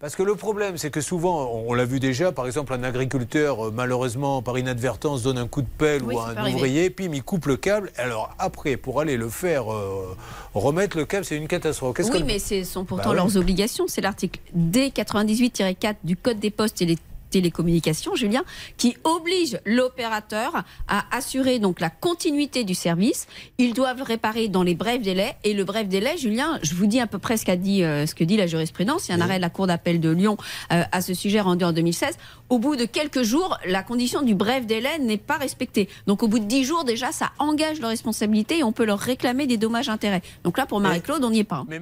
Parce que le problème, c'est que souvent, on l'a vu déjà, par exemple, un agriculteur, euh, malheureusement, par inadvertance, donne un coup de pelle ou un ouvrier, puis il coupe le câble. Alors après, pour aller le faire euh, remettre le câble, c'est une catastrophe. Oui, mais ce sont pourtant bah leurs obligations. C'est l'article D98-4 du Code des postes et les télécommunications, Julien, qui oblige l'opérateur à assurer donc la continuité du service. Ils doivent réparer dans les brefs délais. Et le bref délai, Julien, je vous dis à peu près ce, qu'a dit, euh, ce que dit la jurisprudence. Il y a un arrêt de la Cour d'appel de Lyon euh, à ce sujet rendu en 2016. Au bout de quelques jours, la condition du bref délai n'est pas respectée. Donc au bout de dix jours, déjà, ça engage leur responsabilité et on peut leur réclamer des dommages-intérêts. Donc là, pour Marie-Claude, on n'y est pas. Hein.